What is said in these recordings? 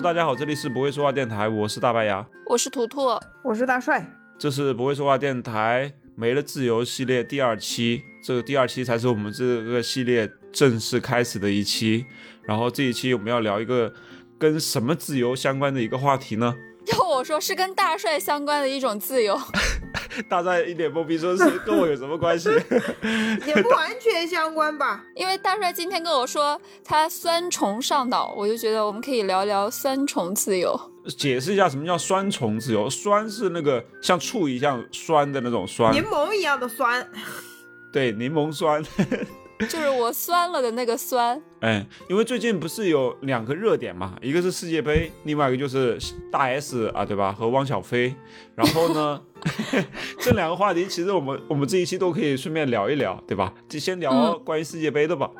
Hello，大家好，这里是不会说话电台，我是大白牙，我是图图，我是大帅，这是不会说话电台没了自由系列第二期，这个第二期才是我们这个系列正式开始的一期。然后这一期我们要聊一个跟什么自由相关的一个话题呢？要我说是跟大帅相关的一种自由。大帅一脸懵逼，说是 跟我有什么关系？也不完全相关吧。因为大帅今天跟我说他酸虫上脑，我就觉得我们可以聊聊酸虫自由。解释一下什么叫酸虫自由？酸是那个像醋一样酸的那种酸，柠檬一样的酸。对，柠檬酸。就是我酸了的那个酸，哎，因为最近不是有两个热点嘛，一个是世界杯，另外一个就是大 S 啊，对吧？和汪小菲。然后呢，这两个话题其实我们我们这一期都可以顺便聊一聊，对吧？就先聊关于世界杯的吧。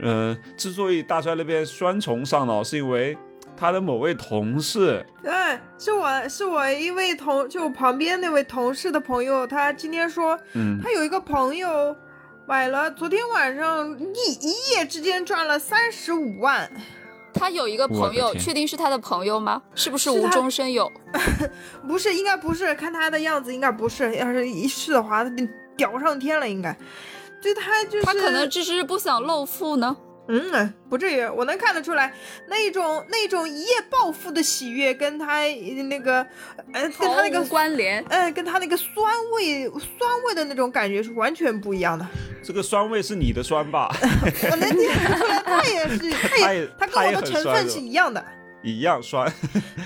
嗯，之所以大帅那边双重上脑，是因为他的某位同事，对，是我是我一位同就旁边那位同事的朋友，他今天说，嗯，他有一个朋友。买了，昨天晚上一一夜之间赚了三十五万。他有一个朋友，确定是他的朋友吗？是不是无中生有？不是，应该不是。看他的样子，应该不是。要是一是的话，他屌上天了，应该。就他就是他可能只是不想露富呢。嗯，不至于，我能看得出来，那种那种一夜暴富的喜悦，跟他那个，呃，跟他那个关联，呃，跟他那个酸味酸味的那种感觉是完全不一样的。这个酸味是你的酸吧？我能听出来，他也是，他也，他跟我的成分是一样的，一样酸。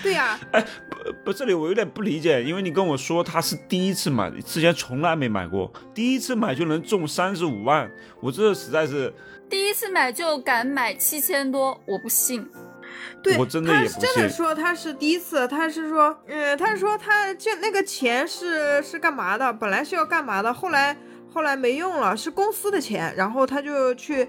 对呀，哎，不不，这里我有点不理解，因为你跟我说他是第一次买，之前从来没买过，第一次买就能中三十五万，我这实在是。第一次买就敢买七千多，我不信。对，我真的也不信。他真的说他是第一次，他是说，嗯，他说他就那个钱是是干嘛的？本来是要干嘛的，后来后来没用了，是公司的钱，然后他就去。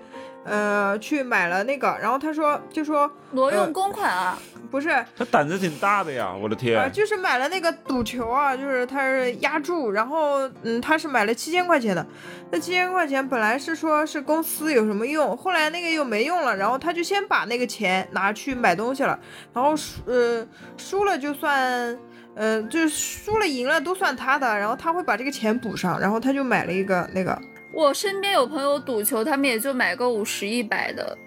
呃，去买了那个，然后他说，就说挪用公款啊，不是，他胆子挺大的呀，我的天，就是买了那个赌球啊，就是他是压注，然后嗯，他是买了七千块钱的，那七千块钱本来是说是公司有什么用，后来那个又没用了，然后他就先把那个钱拿去买东西了，然后输呃输了就算，嗯，就是输了赢了都算他的，然后他会把这个钱补上，然后他就买了一个那个。我身边有朋友赌球，他们也就买个五十一百的。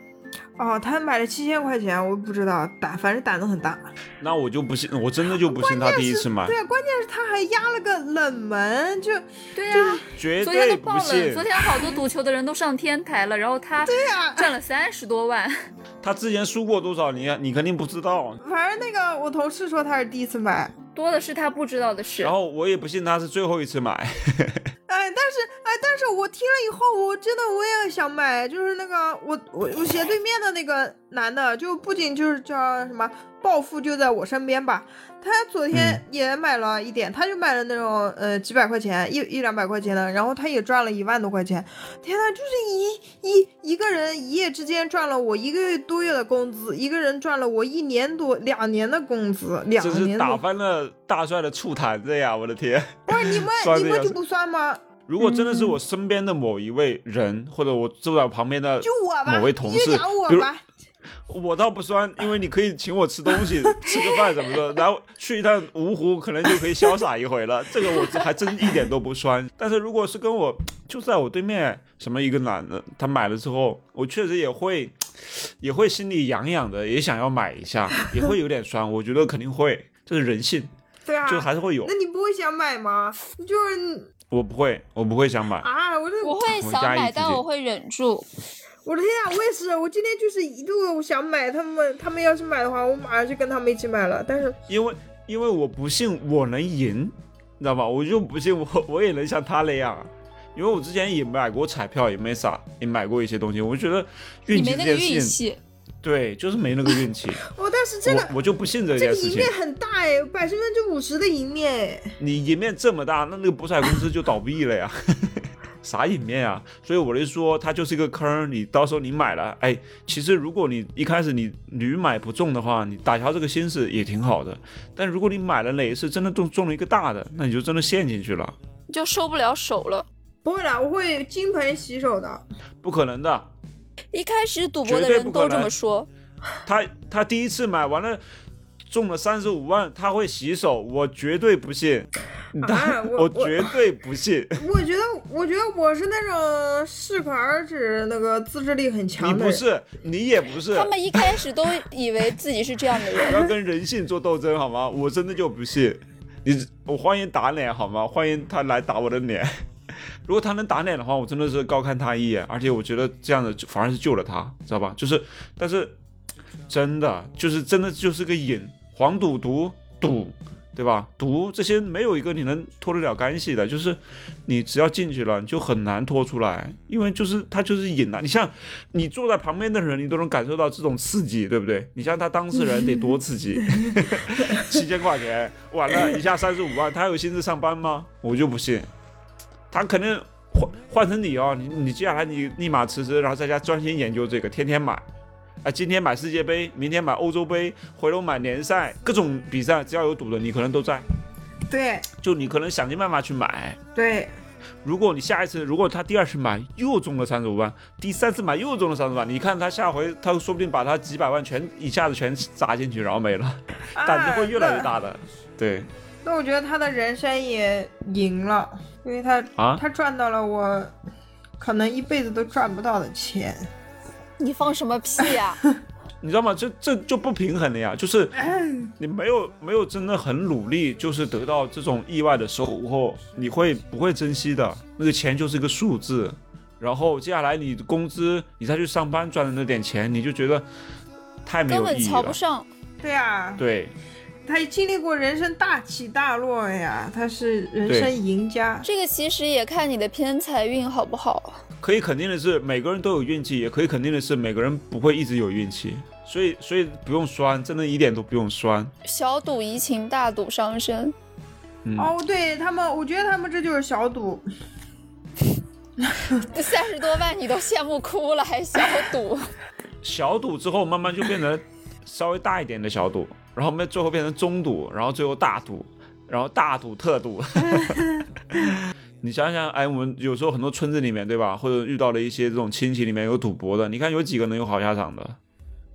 哦，他买了七千块钱，我不知道胆，反正胆子很大。那我就不信，我真的就不信他第一次买。对啊，关键是他还压了个冷门，就对啊，绝对不信。昨天好多赌球的人都上天台了，然后他对呀赚了三十多万。他之前输过多少？你你肯定不知道。反正那个我同事说他是第一次买，多的是他不知道的事。然后我也不信他是最后一次买。哎，但是哎，但是我听了以后，我真的我也想买，就是那个我我我斜对面的那个男的，就不仅就是叫什么暴富就在我身边吧，他昨天也买了一点，他就买了那种呃几百块钱一一两百块钱的，然后他也赚了一万多块钱，天呐，就是一一一个人一夜之间赚了我一个月多月的工资，一个人赚了我一年多两年的工资，两年。打翻了大帅的醋坛子呀！我的天，不是你们 你们就不算吗？如果真的是我身边的某一位人，或者我坐在旁边的就我某位同事，比如 我倒不酸，因为你可以请我吃东西、吃个饭什么的，然后去一趟芜湖，可能就可以潇洒一回了。这个我还真一点都不酸。但是如果是跟我就在我对面什么一个男的，他买了之后，我确实也会也会心里痒痒的，也想要买一下，也会有点酸。我觉得肯定会，这是人性，对啊，就还是会有。那你不会想买吗？就是。我不会，我不会想买啊！我我会想买，但我会忍住。我的天啊，我也是，我今天就是一度想买，他们他们要是买的话，我马上就跟他们一起买了。但是因为因为我不信我能赢，你知道吧？我就不信我 我也能像他那样，因为我之前也买过彩票，也没啥，也买过一些东西，我觉得运气这件事情。对，就是没那个运气。哦，但是真的我就不信这件事情。赢面很大哎，百分之五十的赢面。你赢面这么大，那那个博彩公司就倒闭了呀。啥赢面啊？所以我就说，它就是一个坑。你到时候你买了，哎，其实如果你一开始你屡买不中的话，你打消这个心思也挺好的。但如果你买了哪一次真的中中了一个大的，那你就真的陷进去了，就收不了手了。不会的，我会金盆洗手的。不可能的。一开始赌博的人都这么说，他他第一次买完了中了三十五万，他会洗手，我绝对不信。他、啊 我我绝对不信。我觉得，我觉得我是那种适可而止，那个自制力很强的人。不是，你也不是他。们一开始都以为自己是这样的人不人，要跟人性做斗争好吗？我真的就不信。你我欢迎打脸好吗？欢迎他来打我的脸。如果他能打脸的话，我真的是高看他一眼，而且我觉得这样的就反而是救了他，知道吧？就是，但是真的就是真的就是个瘾，黄赌毒赌，对吧？毒这些没有一个你能脱得了干系的，就是你只要进去了，你就很难脱出来，因为就是它就是瘾啊。你像你坐在旁边的人，你都能感受到这种刺激，对不对？你像他当事人得多刺激，七千块钱，完了一下三十五万，他有心思上班吗？我就不信，他肯定换换成你哦，你你接下来你立马辞职，然后在家专心研究这个，天天买。啊，今天买世界杯，明天买欧洲杯，回头买联赛，各种比赛只要有赌的，你可能都在。对就你可能想尽办法去买。对，如果你下一次，如果他第二次买又中了三十五万，第三次买又中了三十万，你看他下回他说不定把他几百万全一下子全砸进去，然后没了，胆子会越来越大的。对那我觉得他的人生也赢了，因为他啊，他赚到了我可能一辈子都赚不到的钱。你放什么屁呀、你知道吗？这这就不平衡了呀，就是你没有没有真的很努力，就是得到这种意外的收获，你会不会珍惜的？那个钱就是一个数字，然后接下来你的工资，你再去上班赚的那点钱，你就觉得太没根本有意义了。瞧不上。对啊，对，他经历过人生大起大落呀，他是人生赢家。这个其实也看你的偏财运好不好。可以肯定的是，每个人都有运气，也可以肯定的是，每个人不会一直有运气。所以，所以不用酸，真的一点都不用酸。小赌怡情，大赌伤身。嗯，哦，对他们，我觉得他们这就是小赌。三十多万你都羡慕哭了，还小赌？小赌之后慢慢就变成稍微大一点的小赌，然后我们最后变成中赌，然后最后大赌，然后大赌特赌。你想想，哎，我们有时候很多村子里面，对吧？或者遇到了一些这种亲戚里面有赌博的，你看有几个能有好下场的？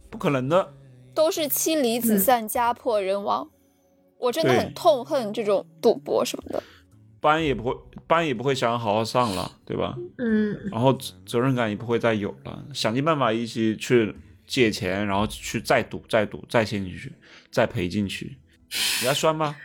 不可能的。都是妻离子散、家破人亡。我真的很痛恨这种赌博什么的。班也不会，班也不会想好好上了，对吧？嗯，然后责责任感也不会再有了，想尽办法一起去借钱，然后去再赌、再赌、再陷进去、再赔进去。你还酸吗？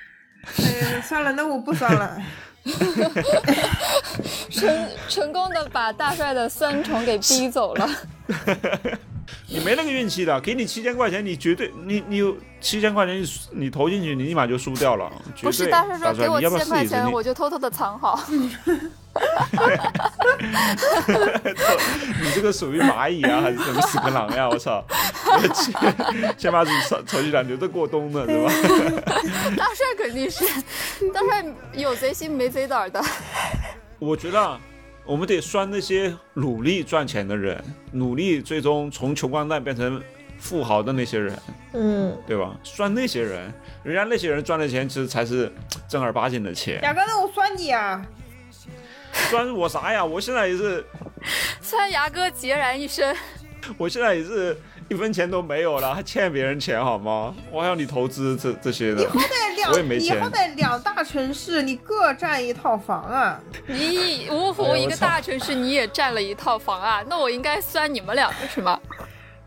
哎，算了，那我不算了。成成功的把大帅的酸虫给逼走了。你没那个运气的，给你七千块钱，你绝对你你有七千块钱，你你投进去，你立马就输掉了，绝对。不是大帅说给我七千块钱，我就偷偷的藏好。你这个属于蚂蚁啊，还是什么屎壳郎呀？我操！先 先把自己手手机上留着过冬呢，是吧？大帅肯定是，大帅有贼心没贼胆的。我觉得啊我们得算那些努力赚钱的人，努力最终从穷光蛋变成富豪的那些人，嗯，对吧？算那些人，人家那些人赚的钱，其实才是正儿八经的钱。牙哥，那我酸你啊！酸我啥呀？我现在也是，酸牙哥孑然一身。我现在也是一分钱都没有了，还欠别人钱好吗？我还要你投资这这些的。在我也没两，你钱好歹两大城市，你各占一套房啊！你芜湖一个大城市，你也占了一套房啊？那我应该算你们两个是吗？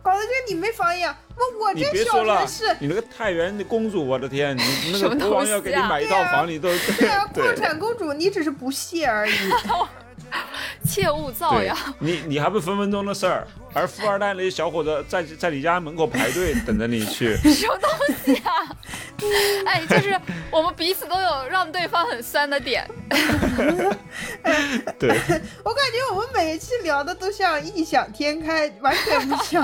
搞得跟你没房一样。我我这小别说了城市，，你那个太原的公主，我的天，你 那什么个国王东西啊要给你买一套房，你都对啊，对矿产公主，你只是不屑而已。切勿造谣。，你你还不分分钟的事儿，而富二代那些小伙子在在你家门口排队 等着你去，什么东西啊？哎，就是我们彼此都有让对方很酸的点。对，我感觉我们每一期聊的都像异想天开，完全不像。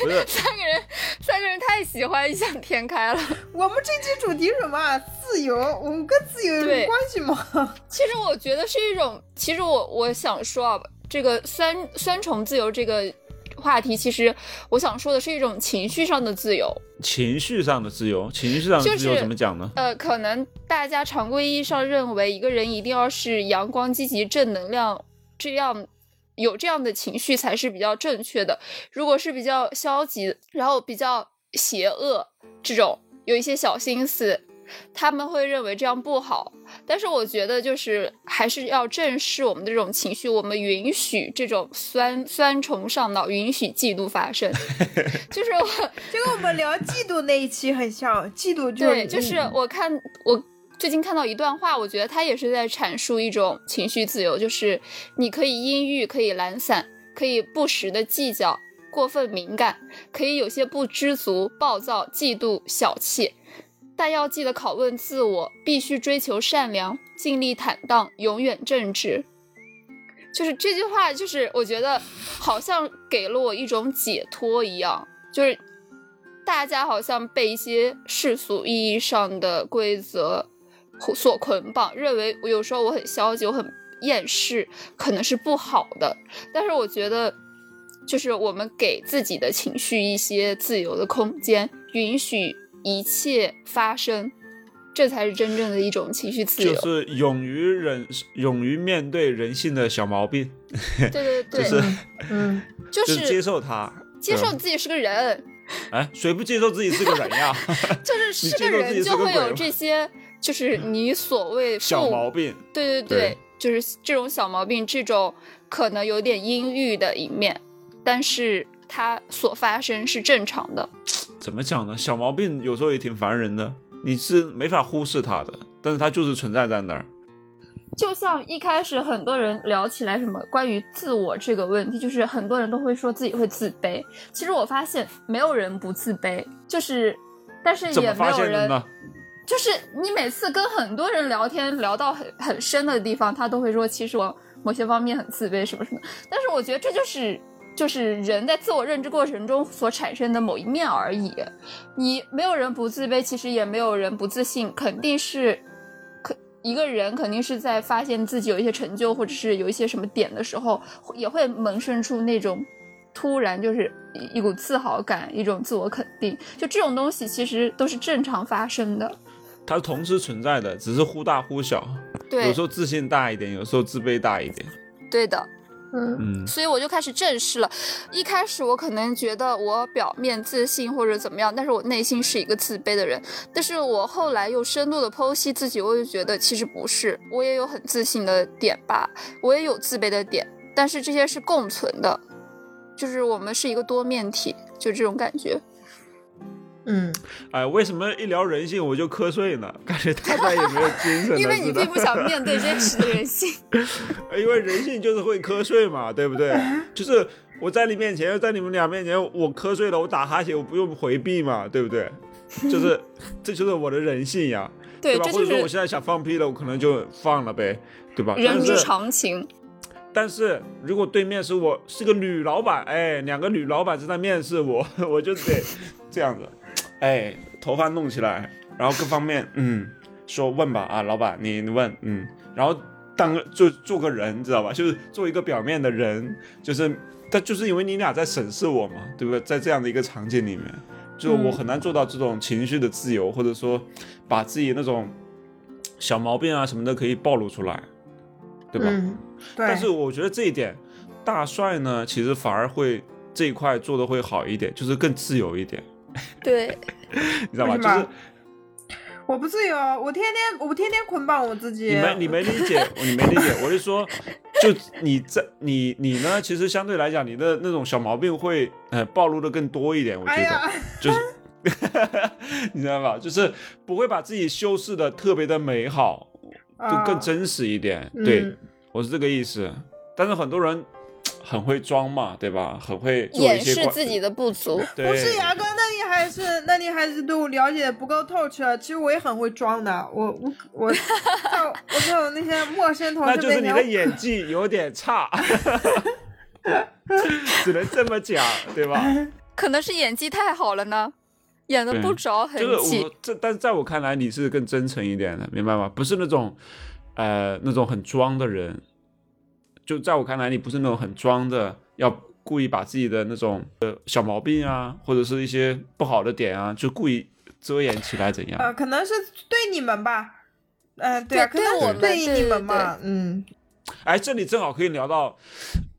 不是三个人，三个人太喜欢异想天开了。我们这期主题什么啊？自由，我们跟自由有什么关系吗？其实我觉得是一种，其实我我想说啊，这个三三重自由这个话题，其实我想说的是一种情绪上的自由。情绪上的自由，情绪上的自由就是怎么讲呢？呃，可能大家常规意义上认为一个人一定要是阳光、积极、正能量这样有这样的情绪才是比较正确的。如果是比较消极，然后比较邪恶这种，有一些小心思，他们会认为这样不好。但是我觉得，就是还是要正视我们的这种情绪，我们允许这种酸酸虫上脑，允许嫉妒发生。就是我，就跟我们聊嫉妒那一期很像，嫉妒就是对，就是我看我最近看到一段话，我觉得他也是在阐述一种情绪自由，就是你可以阴郁，可以懒散，可以不时的计较，过分敏感，可以有些不知足、暴躁、嫉妒、小气。但要记得拷问自我，必须追求善良，尽力坦荡，永远正直。就是这句话，就是我觉得好像给了我一种解脱一样，就是大家好像被一些世俗意义上的规则所捆绑，认为我有时候我很消极，我很厌世，可能是不好的。但是我觉得，就是我们给自己的情绪一些自由的空间，允许。一切发生，这才是真正的一种情绪自由。就是勇于忍，勇于面对人性的小毛病。对对对，就是嗯，就是接受他，接受自己是个人。哎，谁不接受自己是个人呀？就是是个人就会有这些，就是你所谓小毛病。对对对，就是这种小毛病，这种可能有点阴郁的一面，但是它所发生是正常的。怎么讲呢？小毛病有时候也挺烦人的，你是没法忽视它的，但是它就是存在在那儿。就像一开始很多人聊起来什么关于自我这个问题，就是很多人都会说自己会自卑。其实我发现没有人不自卑，就是但是也没有人，就是你每次跟很多人聊天聊到很很深的地方，他都会说其实我某些方面很自卑什么什么。但是我觉得这就是。就是人在自我认知过程中所产生的某一面而已，你没有人不自卑，其实也没有人不自信，肯定是，可一个人肯定是在发现自己有一些成就或者是有一些什么点的时候，也会萌生出那种突然就是一股自豪感，一种自我肯定，就这种东西其实都是正常发生的，它同时存在的，只是忽大忽小，对，有时候自信大一点，有时候自卑大一点，对的。嗯，所以我就开始正视了。一开始我可能觉得我表面自信或者怎么样，但是我内心是一个自卑的人。但是我后来又深度的剖析自己，我就觉得其实不是，我也有很自信的点吧，我也有自卑的点，但是这些是共存的，就是我们是一个多面体，就这种感觉。嗯，哎，为什么一聊人性我就瞌睡呢？感觉太没有精神了。因为你并不想面对真实的人性。因为人性就是会瞌睡嘛，对不对？就是我在你面前，在你们俩面前，我瞌睡了，我打哈欠，我不用回避嘛，对不对？就是这就是我的人性呀，对吧？或者说我现在想放屁了，我可能就放了呗，对吧？人之常情。但是如果对面是我是个女老板，哎，两个女老板正在面试我，我就得这样子。哎，头发弄起来，然后各方面，嗯，说问吧啊，老板你问，嗯，然后当个就做个人，知道吧？就是做一个表面的人，就是，但就是因为你俩在审视我嘛，对不对？在这样的一个场景里面，就我很难做到这种情绪的自由，或者说把自己那种小毛病啊什么的可以暴露出来，对吧？对。但是我觉得这一点，大帅呢，其实反而会这一块做的会好一点，就是更自由一点。对，你知道吗？就是我不自由，我天天我天天捆绑我自己。你没你没理解，你没理解。我是说，就你在你你呢，其实相对来讲，你的那种小毛病会呃暴露的更多一点。我觉得就是，你知道吧？就是不会把自己修饰的特别的美好，就更真实一点。对，我是这个意思。但是很多人。很会装嘛，对吧？很会掩饰自己的不足。不是牙哥，那你还是那你还是对我了解不够透彻。其实我也很会装的，我我我在我在我那些陌生同事 那就是你的演技有点差，只能这么讲，对吧？可能是演技太好了呢，演的不着痕迹。我这，但是在我看来，你是更真诚一点的，明白吗？不是那种呃那种很装的人。就在我看来，你不是那种很装的，要故意把自己的那种呃小毛病啊，或者是一些不好的点啊，就故意遮掩起来，怎样？呃，可能是对你们吧，呃，对啊，可能我对你们嘛，嗯。哎，这里正好可以聊到，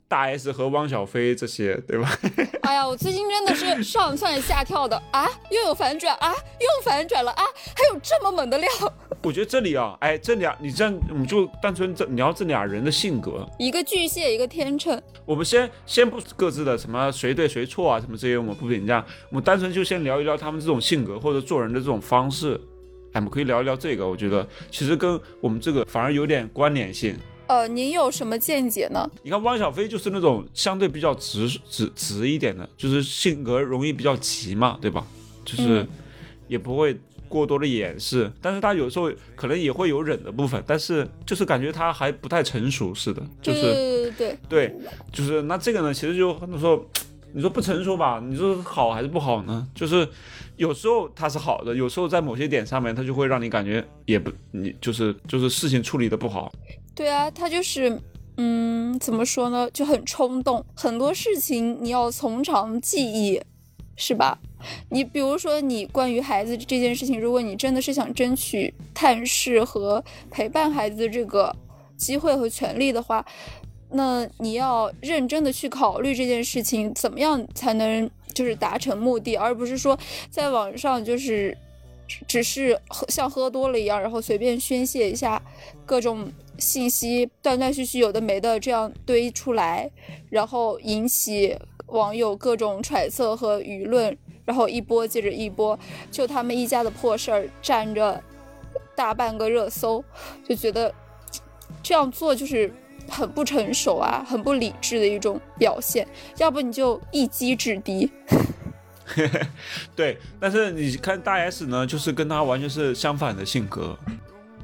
大 S 和汪小菲这些，对吧？哎呀，我最近真的是上蹿下跳的啊，又有反转啊，又反转了啊，还有这么猛的料。我觉得这里啊，哎，这俩你这样，我们就单纯这聊这俩人的性格。一个巨蟹，一个天秤。我们先先不各自的什么谁对谁错啊，什么这些我们不评价，我们单纯就先聊一聊他们这种性格或者做人的这种方式。哎，我们可以聊一聊这个，我觉得其实跟我们这个反而有点关联性。呃，您有什么见解呢？你看汪小菲就是那种相对比较直直直一点的，就是性格容易比较急嘛，对吧？就是也不会过多的掩饰，但是他有时候可能也会有忍的部分，但是就是感觉他还不太成熟似的，就是对对对对，就是那这个呢，其实就很多时候你说不成熟吧，你说好还是不好呢？就是有时候他是好的，有时候在某些点上面，他就会让你感觉也不你就是就是事情处理的不好。对啊，他就是，嗯，怎么说呢，就很冲动，很多事情你要从长计议，是吧？你比如说，你关于孩子这件事情，如果你真的是想争取探视和陪伴孩子这个机会和权利的话，那你要认真的去考虑这件事情，怎么样才能就是达成目的，而不是说在网上就是只是喝像喝多了一样，然后随便宣泄一下各种。信息断断续续有的没的这样堆出来，然后引起网友各种揣测和舆论，然后一波接着一波，就他们一家的破事儿占着大半个热搜，就觉得这样做就是很不成熟啊，很不理智的一种表现。要不你就一击制敌。对，但是你看大 S 呢，就是跟他完全是相反的性格。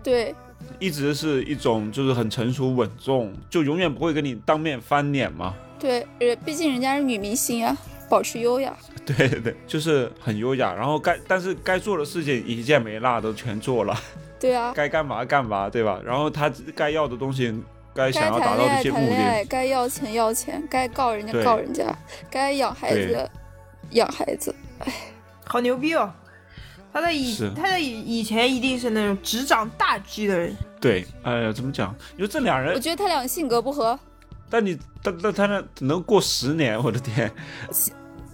对。一直是一种就是很成熟稳重，就永远不会跟你当面翻脸嘛。对，呃，毕竟人家是女明星啊，保持优雅。对对对，就是很优雅，然后该但是该做的事情一件没落都全做了。对啊。该干嘛干嘛，对吧？然后他该要的东西，该想要达到的一些目的，该要钱要钱，该告人家告人家，该养孩子养孩子。哎，好牛逼哦！他在以他在以以前一定是那种执掌大局的人。对，哎呀，怎么讲？你说这俩人，我觉得他俩性格不合。但你，但但他那能过十年，我的天！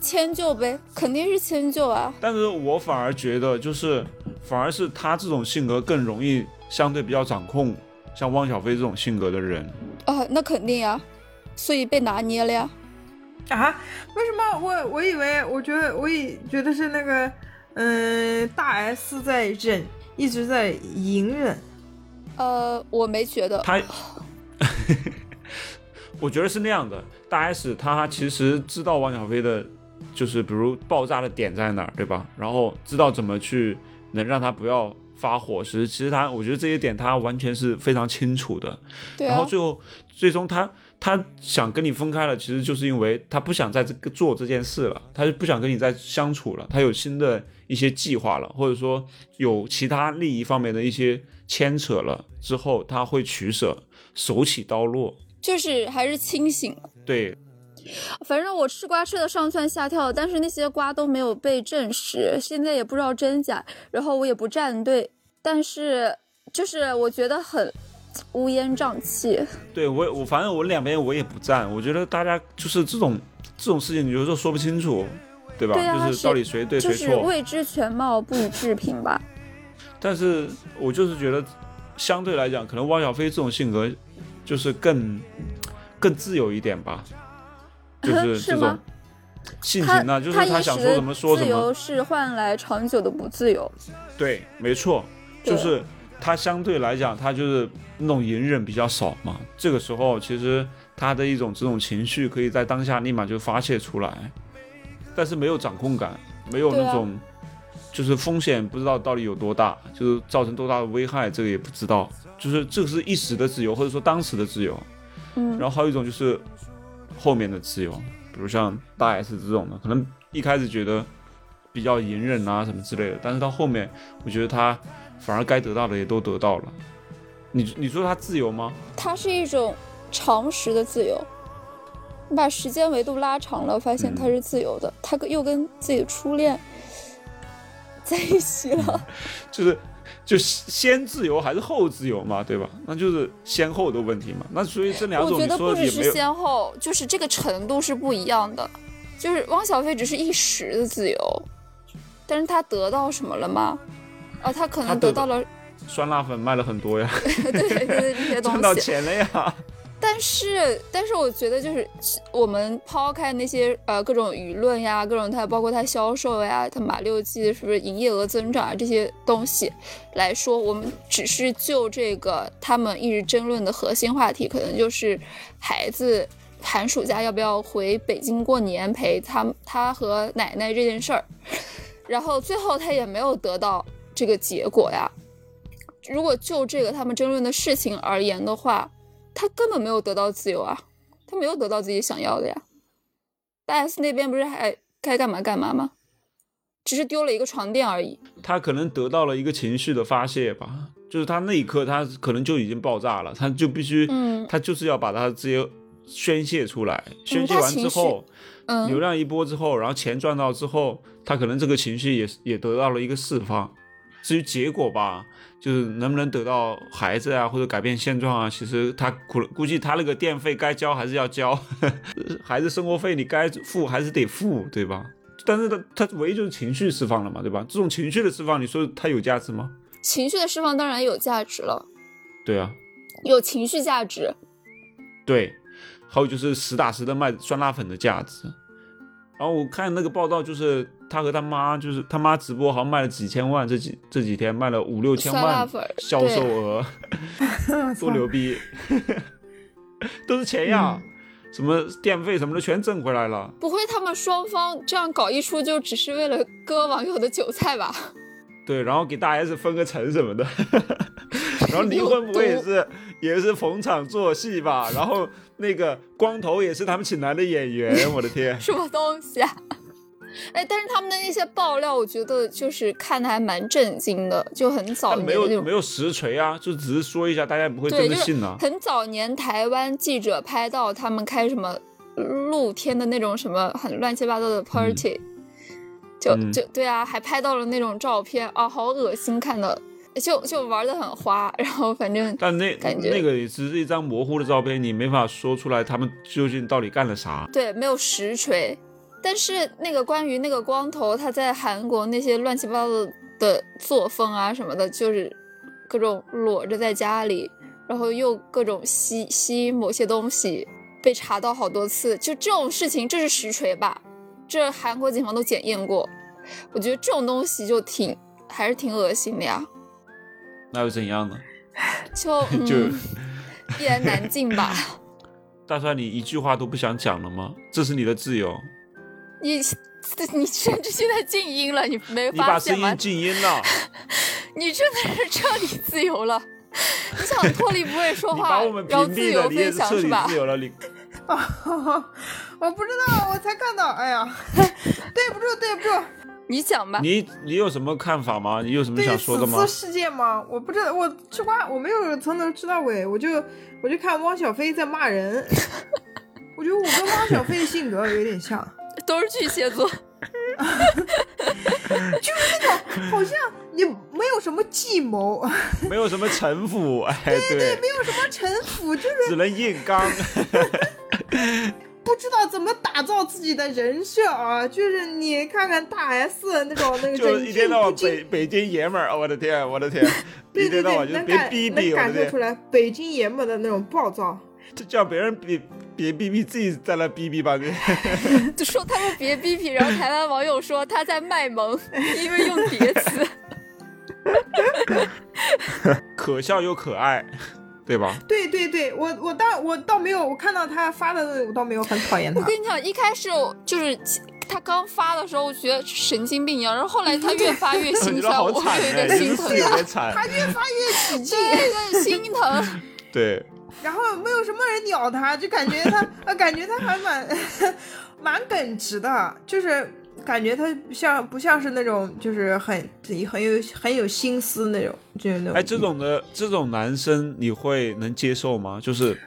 迁就呗，肯定是迁就啊。但是我反而觉得，就是反而是他这种性格更容易相对比较掌控，像汪小菲这种性格的人。啊，那肯定呀，所以被拿捏了呀。啊？为什么？我我以为，我觉得，我以觉得是那个。嗯，大 S 在忍，一直在隐忍。呃，我没觉得。他，我觉得是那样的。大 S 他其实知道汪小菲的，就是比如爆炸的点在哪儿，对吧？然后知道怎么去能让他不要发火时，其实他，我觉得这些点他完全是非常清楚的。对。然后最后，最终他。他想跟你分开了，其实就是因为他不想再这个做这件事了，他就不想跟你再相处了，他有新的一些计划了，或者说有其他利益方面的一些牵扯了之后，他会取舍，手起刀落，就是还是清醒。对，反正我吃瓜吃的上蹿下跳，但是那些瓜都没有被证实，现在也不知道真假，然后我也不站队，但是就是我觉得很。乌烟瘴气，对我我反正我两边我也不站，我觉得大家就是这种这种事情，有时候说不清楚，对吧？就是到底谁对谁错，未知全貌不予置评吧。但是我就是觉得，相对来讲，可能汪小菲这种性格就是更更自由一点吧，就是这种性情呢，就是他想说什么说什么。自由是换来长久的不自由。对，没错，就是他相对来讲，他就是。那种隐忍比较少嘛，这个时候其实他的一种这种情绪可以在当下立马就发泄出来，但是没有掌控感，没有那种就是风险不知道到底有多大，就是造成多大的危害，这个也不知道，就是这个是一时的自由或者说当时的自由，嗯，然后还有一种就是后面的自由，比如像大 S 这种的，可能一开始觉得比较隐忍啊什么之类的，但是到后面我觉得他反而该得到的也都得到了。你你说他自由吗？它是一种常识的自由。你把时间维度拉长了，发现他是自由的。他跟又跟自己的初恋 在一起了。就是就先自由还是后自由嘛，对吧？那就是先后的问题嘛。那所以这两我种我觉得不只是先后，就是这个程度是不一样的。就是汪小菲只是一时的自由，但是他得到什么了吗？啊，他可能得到了酸辣粉卖了很多呀，对对对这些赚到东西，钱了呀。但是，但是我觉得就是我们抛开那些呃各种舆论呀，各种它包括它销售呀，它马六记是不是营业额增长啊这些东西来说，我们只是就这个他们一直争论的核心话题，可能就是孩子寒暑假要不要回北京过年陪他他和奶奶这件事儿，然后最后他也没有得到这个结果呀。如果就这个他们争论的事情而言的话，他根本没有得到自由啊，他没有得到自己想要的呀。大 S 那边不是还该干嘛干嘛吗？只是丢了一个床垫而已。他可能得到了一个情绪的发泄吧，就是他那一刻他可能就已经爆炸了，他就必须，嗯他就是要把他自己宣泄出来，宣泄完之后，嗯流量一波之后，然后钱赚到之后，他可能这个情绪也也得到了一个释放。至于结果吧，就是能不能得到孩子啊，或者改变现状啊，其实他估估计他那个电费该交还是要交，孩子生活费你该付还是得付，对吧？但是他他唯一就是情绪释放了嘛，对吧？这种情绪的释放，你说它有价值吗？情绪的释放当然有价值了，对啊，有情绪价值。对，还有就是实打实的卖酸辣粉的价值。然后我看那个报道，就是他和他妈，就是他妈直播好像卖了几千万，这几这几天卖了五六千万销售额，多牛逼，都是钱呀，什么电费什么的全挣回来了。不会他们双方这样搞一出，就只是为了割网友的韭菜吧？对，然后给大 S 分个成什么的，然后离婚不会也是也是逢场作戏吧？然后那个光头也是他们请来的演员，我的天！什么东西啊？哎，但是他们的那些爆料，我觉得就是看的还蛮震惊的，就很早但没有没有实锤啊，就只是说一下，大家也不会真的信啊。很早年台湾记者拍到他们开什么露天的那种什么很乱七八糟的 party，、就嗯就对啊，还拍到了那种照片啊，好恶心，看的就就玩的很花，然后反正但那感觉那个也只是一张模糊的照片，你没法说出来他们究竟到底干了啥。对没有实锤，但是那个关于那个光头他在韩国那些乱七八糟的的作风啊什么的，就是各种裸着在家里，然后又各种吸吸某些东西，被查到好多次，就这种事情，这是实锤吧？这韩国警方都检验过，我觉得这种东西就挺还是挺恶心的呀，那又怎样呢？就就嗯，一言 难尽吧。大帅，你一句话都不想讲了吗？这是你的自由，你你甚至现在静音了，你没你把声现吗音？静音了，你真的是彻底自由了。你想脱离不会说话我们，然后自由分是彻底享是吧自？由了。你 我不知道，我才看到，哎呀，对不住，对不住，你讲吧。你你有什么看法吗？你有什么想说的吗此次？事件吗？我不知道，我吃瓜，我没有从头吃到尾，我就我就看汪小菲在骂人，我觉得我跟汪小菲的性格有点像，都是巨蟹座，就是那种好像你没有什么计谋，没有什么城府，哎，对对，没有什么城府，就是只能硬刚。不知道怎么打造自己的人设啊！就是你看看大 S 那种那个就忍一天到晚北北京爷们儿，我的天，我的天，对对对，一天到晚就能逼逼，我的天能感受出，来北京爷们的那种暴躁。就叫别人别别逼逼，自己在那逼逼吧。这 就说他们别逼逼，然后台湾网友说他在卖萌，因为用叠词。可笑又可爱，对吧？对对对，我我倒我倒没有，我看到他发的，我倒没有很讨厌他我。跟你讲，一开始我就是他刚发的时候，我觉得神经病一样，然后后来他越发越心酸，我惨哎，有点心疼他，他越发越起劲，对，心疼。对，然后没有什么人鸟他，就感觉他，呃，感觉他还蛮 蛮耿直的，就是感觉他像不像是那种就是很很有很有心思那种，就是那种。哎，这种的这种男生你会能接受吗？就是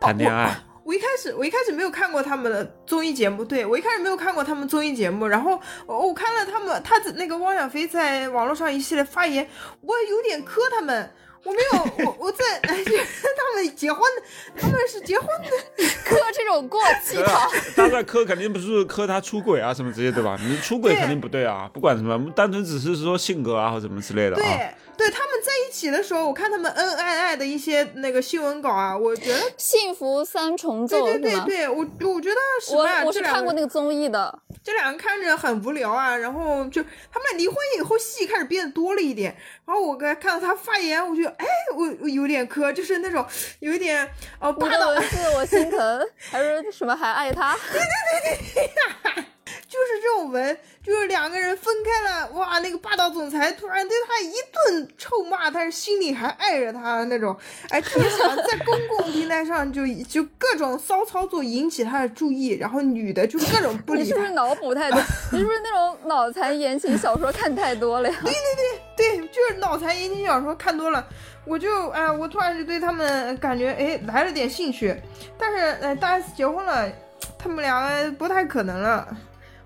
谈恋爱，我一开始我一开始没有看过他们的综艺节目，对我一开始没有看过他们综艺节目，然后我我看了他们他的那个汪小菲在网络上一系列发言，我有点磕他们。我没有，我 我在 哎，他们结婚，他们是结婚的，磕这种过气对啊糖。，大概磕肯定不是磕他出轨啊什么之类对吧？你出轨肯定不对啊，不管什么，单纯只是说性格啊或什么之类的啊。对对，他们在一起的时候，我看他们恩恩爱爱的一些那个新闻稿啊，我觉得幸福三重奏对？对对对，我我觉得我我是看过那个综艺的，这两个看着很无聊啊，然后就他们离婚以后戏开始变得多了一点，然后我刚看到他发言，我就哎，我我有点磕，就是那种有一点呃你霸道，的文字我心疼，还是什么还爱他？就是这种文，就是两个人分开了，哇，那个霸道总裁突然对他一顿臭骂，但是心里还爱着他那种，哎，特别想在公共平台上就就各种骚操作引起他的注意，然后女的就各种不理你是不是，脑补太多？你是不是那种脑残言情小说看太多了呀？对对对对，就是脑残言情小说看多了，我就哎，我突然就对他们感觉哎来了点兴趣，但是哎大 S 结婚了，他们两个不太可能了，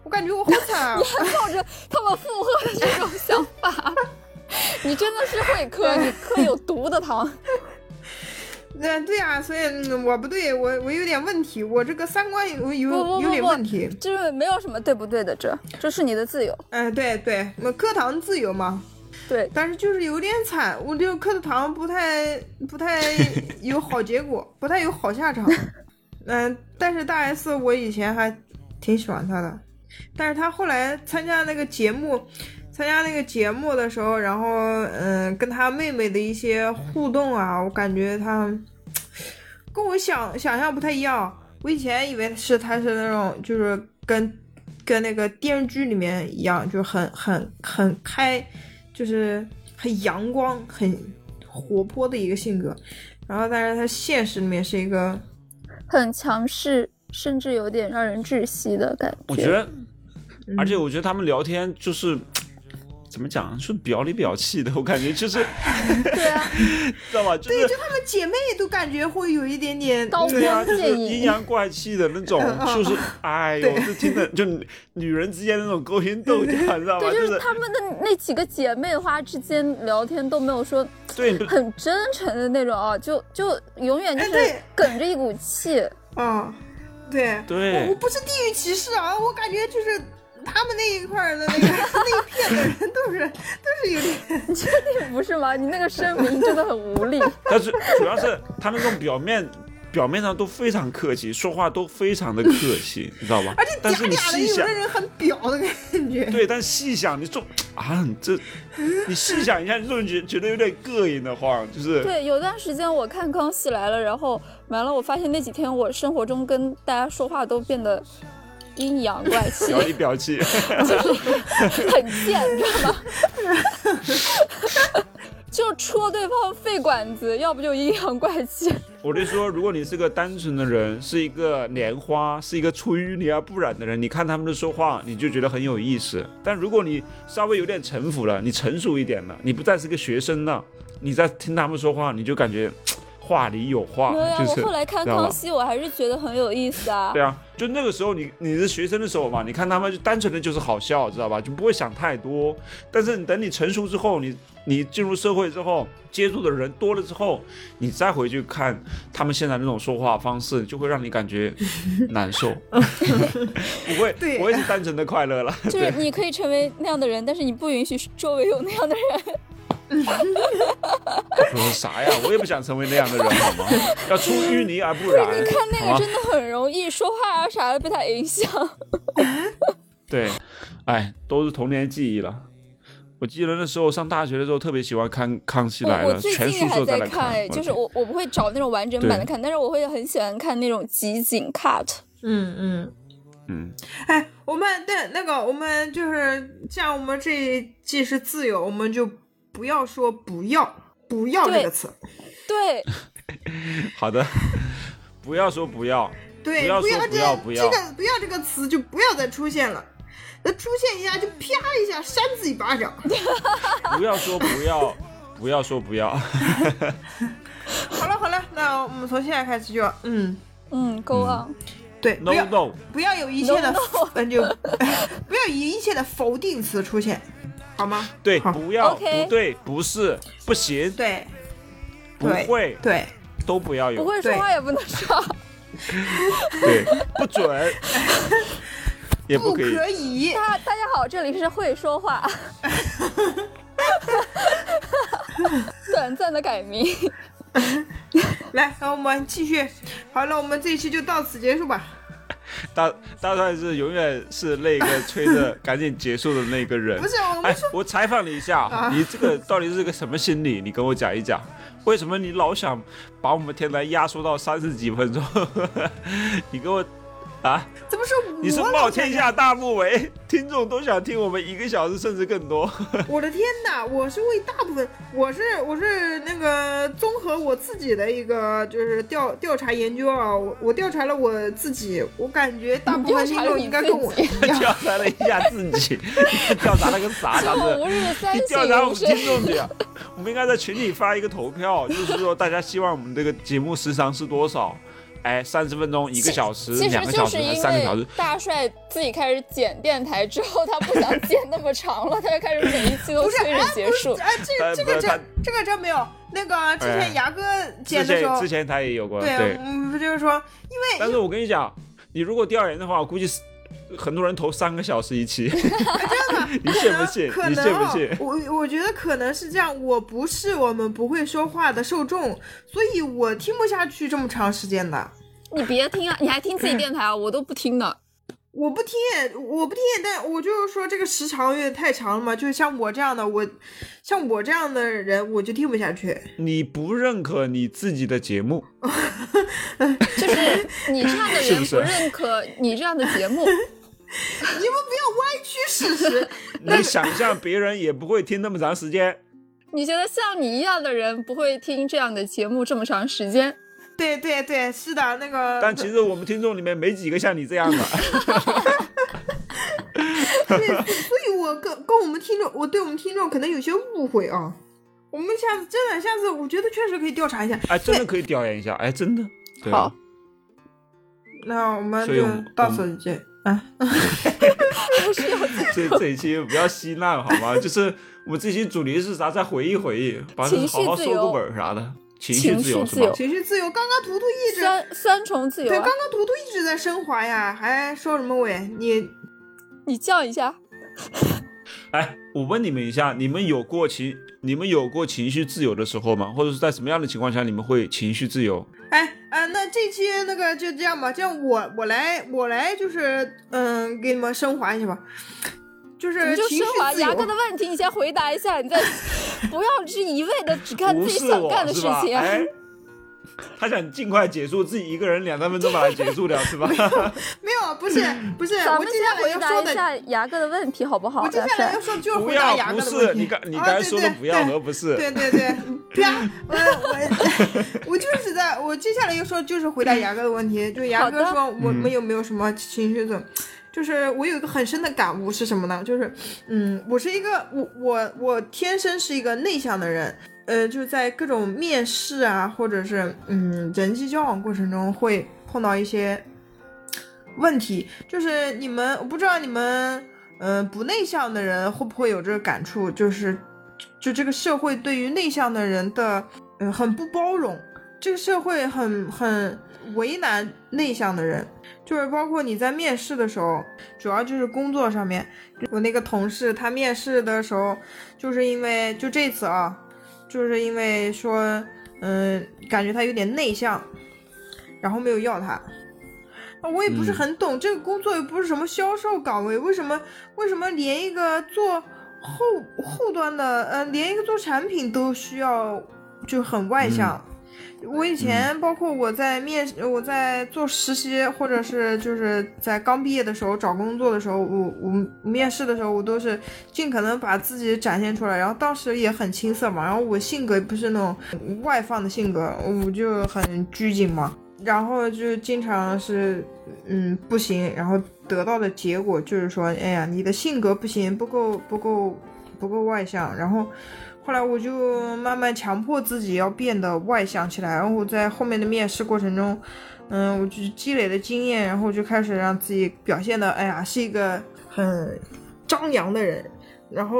我感觉我好惨啊！抱着他们附和的这种想法，你真的是会磕，你磕有毒的糖。那对啊，所以、嗯、我不对，我我有点问题，我这个三观有有有点问题。就是没有什么对不对的，这这是你的自由。嗯，对对，那课堂自由嘛，对，但是就是有点惨，我这个课堂不太不太有好结果，不太有好下场。嗯、但是大 S 我以前还挺喜欢她的，但是他后来参加那个节目，参加那个节目的时候，然后嗯、跟他妹妹的一些互动啊，我感觉他跟我想想象不太一样。我以前以为是他是那种就是跟跟那个电视剧里面一样，就很很很开，就是很阳光、很活泼的一个性格。然后，但是他现实里面是一个很强势，甚至有点让人窒息的感觉。我觉得，嗯而且我觉得他们聊天就是。怎么讲？是表里表气的，我感觉就是，对啊，知道吧？就是她们姐妹都感觉会有一点点刀对啊，就是剑影阴阳怪气的那种，就是哎呦，就听着就女人之间那种勾心斗角，你 知道吧？对，就就是他们的那几个姐妹花之间聊天都没有说对，很真诚的那种啊，就就永远就是梗着一股气。啊，对对我我不是地域歧视啊，我感觉就是他们那一块的那个那一片的人都是 都是有点你确定不是吗？你那个声明真的很无力。但是主要是他那种表面表面上都非常客气，说话都非常的客气，你知道吧？而且但是你细想有的，人很表的感觉。对，但细想，你就啊，你这你细想一下，你就觉觉得有点膈应的慌，就是对，有段时间我看《康熙来了》，然后完了，我发现那几天我生活中跟大家说话都变得阴阳怪气，表里表气。就是很贱，你知道吗？就戳对方肺管子，要不就阴阳怪气。我就说，如果你是个单纯的人，是一个莲花，是一个出淤泥而不染的人，你看他们的说话，你就觉得很有意思。但如果你稍微有点城府了，你成熟一点了，你不再是个学生了，你在听他们说话，你就感觉话里有话，没有呀，就是我后来看康熙，我还是觉得很有意思啊对。啊，就那个时候你你是学生的时候嘛，你看他们就单纯的就是好笑，知道吧？就不会想太多。但是你等你成熟之后，你你进入社会之后，接触的人多了之后，你再回去看他们现在那种说话方式，就会让你感觉 难受，不会对不会是单纯的快乐了。就是你可以成为那样的人，但是你不允许周围有那样的人。我说啥呀？我也不想成为那样的人，好吗？要出淤泥而不染。你看那个真的很容易说话啊啥的被他影响。对，哎，都是童年记忆了。我记得那时候上大学的时候，特别喜欢看《康熙来了全近还宿舍在看，哎，我就是我我不会找那种完整版的看，但是我会很喜欢看那种集锦 cut。嗯嗯。嗯，哎，我们对那个，我们就是像我们这一季是自由，我们就不要说不要不要这个词，对，好的，不要说不要，对，不要这不要不要这个不要这个词就不要再出现了，那出现一下就啪一下扇自己巴掌。不要说不要，不要说不要。好了好了，那我们从现在开始就要嗯嗯，Go 嗯 on，对，不 no 要 no，不要有一切的 No, no 嗯就不要有一切的否定词出现，好吗？对，不要，OK 不对，不是，不行，对不会，对，都不要有，不会说话也不能说。对，不准，也不不可以。可以。大大家好，这里是会说话，短暂的改名。来，那我们继续。好了，我们这一期就到此结束吧。大大帅是永远是那个催着赶紧结束的那个人不。是我哎们说，，我采访你一下，啊你这个到底是个什么心理？你跟我讲一讲，为什么你老想把我们天台压缩到三十几分钟？你给我啊，怎么是我你是老冒天下大不韪，听众都想听我们一个小时甚至更多。我的天哪！我是为大部分，我是我是那个综合我自己的一个就是调调查研究啊，我我调查了我自己，我感觉大部分听众应该跟我一样。调查了一下自己，调查了个啥？他就是吾日三你调查我们听。众去啊！我们应该在群里发一个投票，就是说大家希望我们这个节目时长是多少？哎，三十分钟、一个小时、其实两个小时还是就是因三个小时为？大帅自己开始剪电台之后，他不想剪那么长了，他就开始每一期都催哎，着结束。哎，这个这个呃不是他真这个真没有。那个之哎前牙哥剪的时候之，前他也有过，对，不就是说，因为但是我跟你讲，你如果调研的话，我估计是很多人投三个小时一期，你信不信？你可能啊信不信？我我觉得可能是这样，我不是我们不会说话的受众，所以我听不下去这么长时间的。你别听啊，你还听自己电台啊？我都不听的。我不听，我不听，但我就是说这个时长有点太长了嘛，就是像我这样的，我像我这样的人，我就听不下去。你不认可你自己的节目，就是你这样的人不认可你这样的节目，你们不要歪曲事实。你想象别人也不会听那么长时间。你觉得像你一样的人不会听这样的节目这么长时间？对对对，是的，那个。但其实我们听众里面没几个像你这样的。对，所以我跟跟我们听众，我对我们听众可能有些误会啊。我们下次真的，下次我觉得确实可以调查一下。哎，真的可以调研一下，哎，真的。对好，那我们就所以我们到此结啊。不 是这这一期不要稀烂好吗？就是我们这期主题是啥？再回忆回忆，把情绪好好收个本儿啥的。情绪自由是吧绪自由？情绪自由，刚刚图图一直三三重自由对，啊刚！刚图图一直在升华呀，还说什么喂你？你叫一下。哎，我问你们一下，你们有过情，你们有过情绪自由的时候吗？或者是在什么样的情况下你们会情绪自由？哎啊、那这期那个就这样吧，这样我我来我来就是嗯，给你们升华一下吧，就是你就情绪升华牙哥的问题，你先回答一下，你再 不要是一味的只干自己想干的事？情。他想尽快结束，自己一个人两三分钟把它结束掉，是吧？没有，不是 不是，我接下来回答要说的，一下牙哥的问题好不好？我接下来要，说就是回答要，不是牙哥的问题。你刚你啊刚才说的对不要对和不是，对对对，啪！我我我就是在我接下来要说就是回答牙哥的问题，就牙哥说我嗯们有没有什么情绪总？就是我有一个很深的感悟是什么呢？就是嗯，我是一个我我我天生是一个内向的人，呃，就在各种面试啊，或者是嗯人际交往过程中会碰到一些问题，就是你们我不知道你们嗯、不内向的人会不会有这个感触，就是就这个社会对于内向的人的嗯很不包容，这个社会很很为难内向的人。就是包括你在面试的时候，主要就是工作上面，我那个同事他面试的时候，就是因为就这次啊，就是因为说，嗯，感觉他有点内向，然后没有要他。啊我也不是嗯很懂，这个工作又不是什么销售岗位，为什么为什么连一个做后后端的，呃，连一个做产品都需要就很外向？我以前包括我在面试，我在做实习，或者是就是在刚毕业的时候找工作的时候，我我面试的时候，我都是尽可能把自己展现出来。然后当时也很青涩嘛，然后我性格不是那种外放的性格，我就很拘谨嘛。然后就经常是，嗯，不行，然后得到的结果就是说，哎呀，你的性格不行，不够不够不够外向。然后后来我就慢慢强迫自己要变得外向起来，然后在后面的面试过程中，嗯，我就积累了经验，然后就开始让自己表现的，哎呀，是一个很张扬的人，然后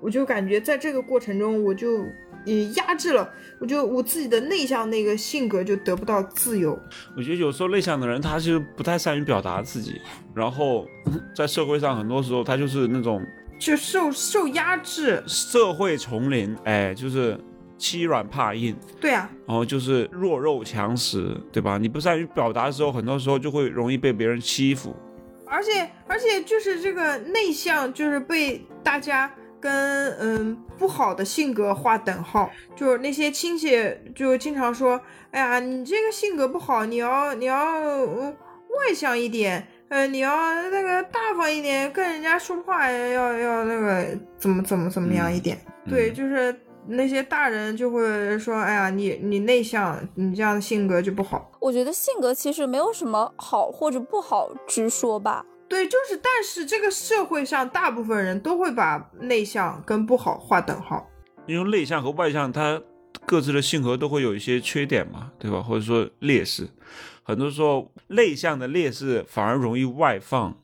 我就感觉在这个过程中，我就也压制了，我就我自己的内向那个性格就得不到自由。我觉得有时候内向的人他就不太善于表达自己，然后在社会上很多时候他就是那种就受受压制，社会丛林，哎，就是欺软怕硬，对啊，然后就是弱肉强食，对吧？你不善于表达的时候，很多时候就会容易被别人欺负。而且而且就是这个内向，就是被大家跟嗯不好的性格划等号，就是那些亲戚就经常说，哎呀，你这个性格不好，你要你要、嗯外向一点，呃，你要那个大方一点，跟人家说话要要那个怎么怎么怎么样一点。对，嗯就是那些大人就会说，哎呀，你你内向，你这样的性格就不好。我觉得性格其实没有什么好或者不好直说吧。对，就是，但是这个社会上大部分人都会把内向跟不好划等号。因为内向和外向，他各自的性格都会有一些缺点嘛，对吧？或者说劣势。很多时候，内向的劣势反而容易外放，知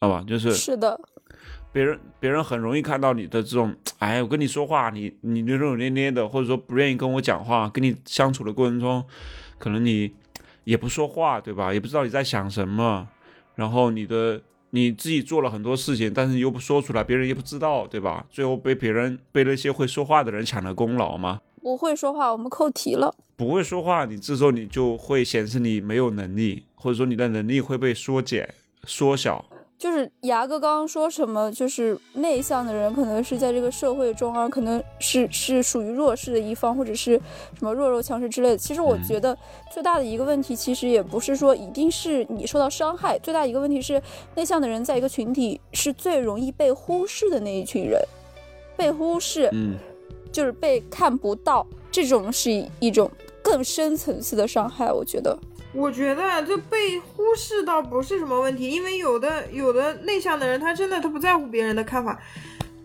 道吧？就是是的，别人别人很容易看到你的这种，哎，我跟你说话，你你扭扭捏捏的，或者说不愿意跟我讲话，跟你相处的过程中，可能你也不说话，对吧？也不知道你在想什么，然后你的你自己做了很多事情，但是你又不说出来，别人也不知道，对吧？最后被别人被那些会说话的人抢了功劳嘛。不会说话，我们扣题了。不会说话，你这时候你就会显示你没有能力，或者说你的能力会被缩减、缩小。就是牙哥刚刚说什么，就是内向的人可能是在这个社会中啊，可能是是属于弱势的一方，或者是什么弱肉强食之类的。其实我嗯觉得最大的一个问题，其实也不是说一定是你受到伤害，最大一个问题是内向的人在一个群体是最容易被忽视的那一群人，被忽视，嗯，就是被看不到，这种是一种更深层次的伤害，我觉得。我觉得这被忽视倒不是什么问题，因为有的有的内向的人，他真的他不在乎别人的看法，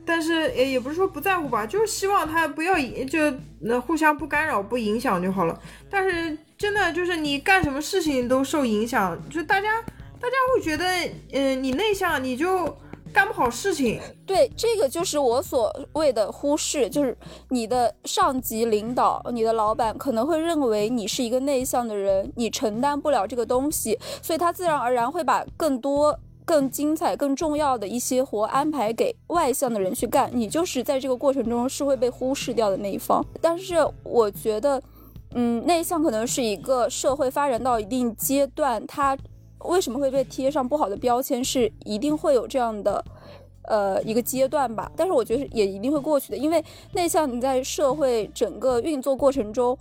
但是也也不是说不在乎吧，就是希望他不要就那互相不干扰、不影响就好了。但是真的就是你干什么事情都受影响，就大家大家会觉得，嗯、你内向你就干不好事情。对，这个就是我所谓的忽视，就是你的上级领导、你的老板可能会认为你是一个内向的人，你承担不了这个东西，所以他自然而然会把更多、更精彩、更重要的一些活安排给外向的人去干，你就是在这个过程中是会被忽视掉的那一方。但是我觉得，嗯，内向可能是一个社会发展到一定阶段，它为什么会被贴上不好的标签，是一定会有这样的。呃一个阶段吧，但是我觉得也一定会过去的，因为内向你在社会整个运作过程中，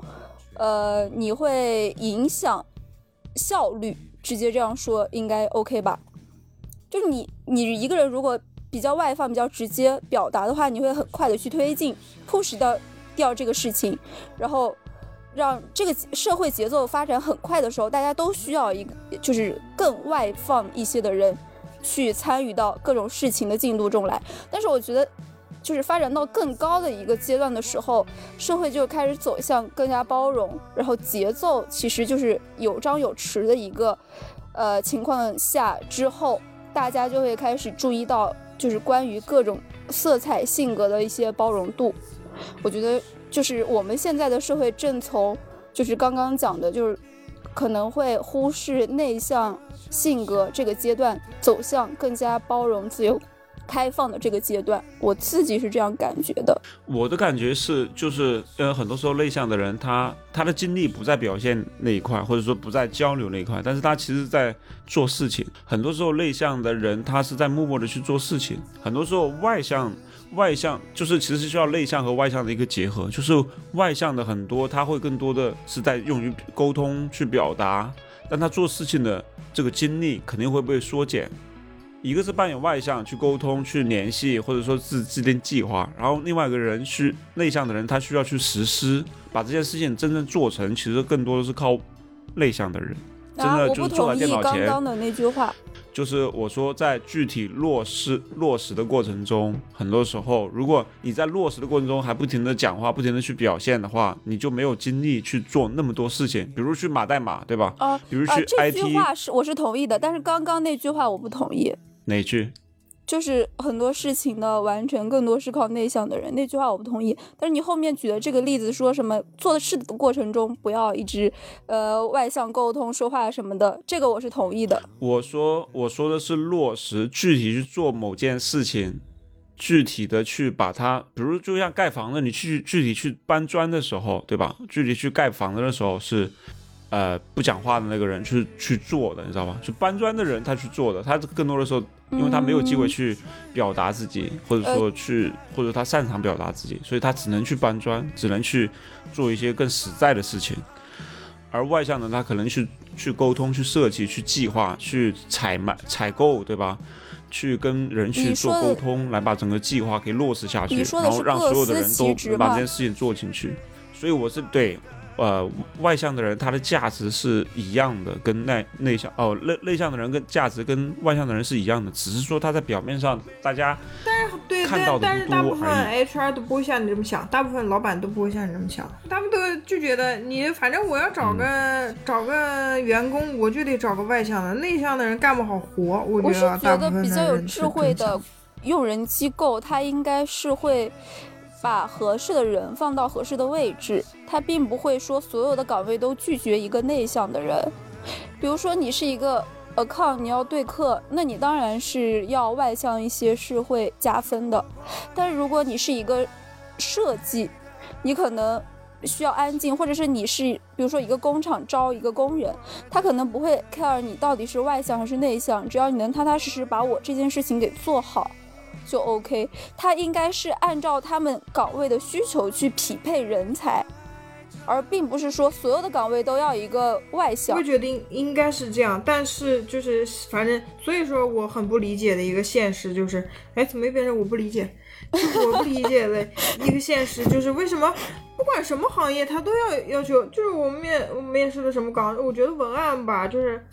呃，你会影响效率，直接这样说应该 OK 吧？就是你你一个人如果比较外放、比较直接表达的话，你会很快的去推进 push 掉掉这个事情，然后让这个社会节奏发展很快的时候，大家都需要一个就是更外放一些的人。去参与到各种事情的进度中来，但是我觉得，就是发展到更高的一个阶段的时候，社会就开始走向更加包容，然后节奏其实就是有张有弛的一个呃情况下之后，大家就会开始注意到，就是关于各种色彩性格的一些包容度。我觉得就是我们现在的社会正从就是刚刚讲的，就是可能会忽视内向。性格这个阶段走向更加包容、自由、开放的这个阶段，我自己是这样感觉的。我的感觉是，就是呃，很多时候内向的人，他他的精力不在表现那一块，或者说不在交流那一块，但是他其实在做事情。很多时候内向的人，他是在默默的去做事情。很多时候外向，外向就是其实需要内向和外向的一个结合，就是外向的很多，他会更多的是在用于沟通去表达，但他做事情的这个精力肯定会被缩减。一个是扮演外向去沟通、去联系，或者说制制定计划，然后另外一个人是内向的人，他需要去实施，把这件事情真正做成，其实更多的是靠内向的人，真，的就是坐在电脑前，刚的那句话。就是我说在具体落实落实的过程中，很多时候，如果你在落实的过程中还不停的讲话，不停的去表现的话，你就没有精力去做那么多事情，比如去码代码，对吧？啊比如去啊，这 IT 句话是我是同意的，但是刚刚那句话我不同意。哪句？就是很多事情的完成更多是靠内向的人，那句话我不同意。但是你后面举的这个例子，说什么做的事的过程中不要一直呃外向沟通、说话什么的，这个我是同意的。我说我说的是落实，具体去做某件事情，具体的去把它，比如就像盖房子，你去具体去搬砖的时候，对吧？具体去盖房子的时候是，呃，不讲话的那个人去去做的，你知道吧？就搬砖的人他去做的，他更多的时候，因为他没有机会去表达自己，或者说去，或者他擅长表达自己，所以他只能去搬砖，只能去做一些更实在的事情。而外向的他可能去去沟通、去设计、去计划、去采买、采购，对吧？去跟人去做沟通，来把整个计划给落实下去，然后让所有的人都能把这件事情做进去。所以我是对，呃，外向的人他的价值是一样的，跟内内向哦内内向的人跟价值跟外向的人是一样的，只是说他在表面上大家对，看到的但但是大部分 HR 都不会像你这么想，大部分老板都不会像你这么想，他们都就觉得你反正我要找个、嗯找个员工，我就得找个外向的，内向的人干不好活。我我是觉得比较有智慧的用人机构，他应该是会把合适的人放到合适的位置，他并不会说所有的岗位都拒绝一个内向的人。比如说你是一个 account，你要对客，那你当然是要外向一些，是会加分的。但如果你是一个设计，你可能需要安静，或者是你是比如说一个工厂招一个工人，他可能不会 care 你到底是外向还是内向，只要你能踏踏实实把我这件事情给做好。就 OK，他应该是按照他们岗位的需求去匹配人才，而并不是说所有的岗位都要一个外向我。觉得应应该是这样，但是就是反正，所以说我很不理解的一个现实就是，哎，怎么又变成我不理解？就是我不理解的 一个现实就是为什么不管什么行业，他都要要求，就是我面我面试的什么岗，我觉得文案吧，就是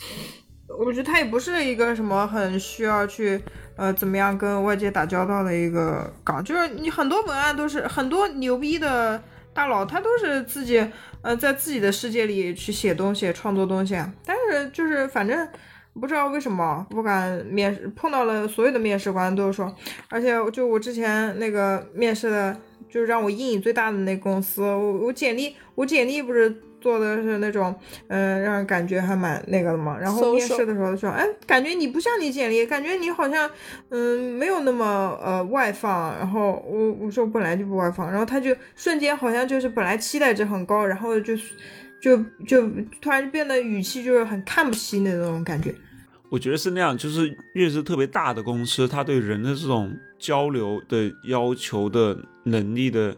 我觉得他也不是一个什么很需要去呃怎么样跟外界打交道的一个岗，就是你很多文案都是很多牛逼的大佬，他都是自己呃在自己的世界里去写东西、创作东西，但是就是反正。不知道为什么不敢面，碰到了所有的面试官都说，而且就我之前那个面试的，就是让我阴影最大的那公司，我我简历我简历不是做的是那种，嗯、让人感觉还蛮那个的嘛。然后面试的时候说，哎，感觉你不像你简历，感觉你好像嗯没有那么呃外放。然后我我说我本来就不外放，然后他就瞬间好像就是本来期待值很高，然后就就就突然就变得语气就是很看不起你的那种感觉。我觉得是那样，就是越是特别大的公司，他对人的这种交流的要求的能力的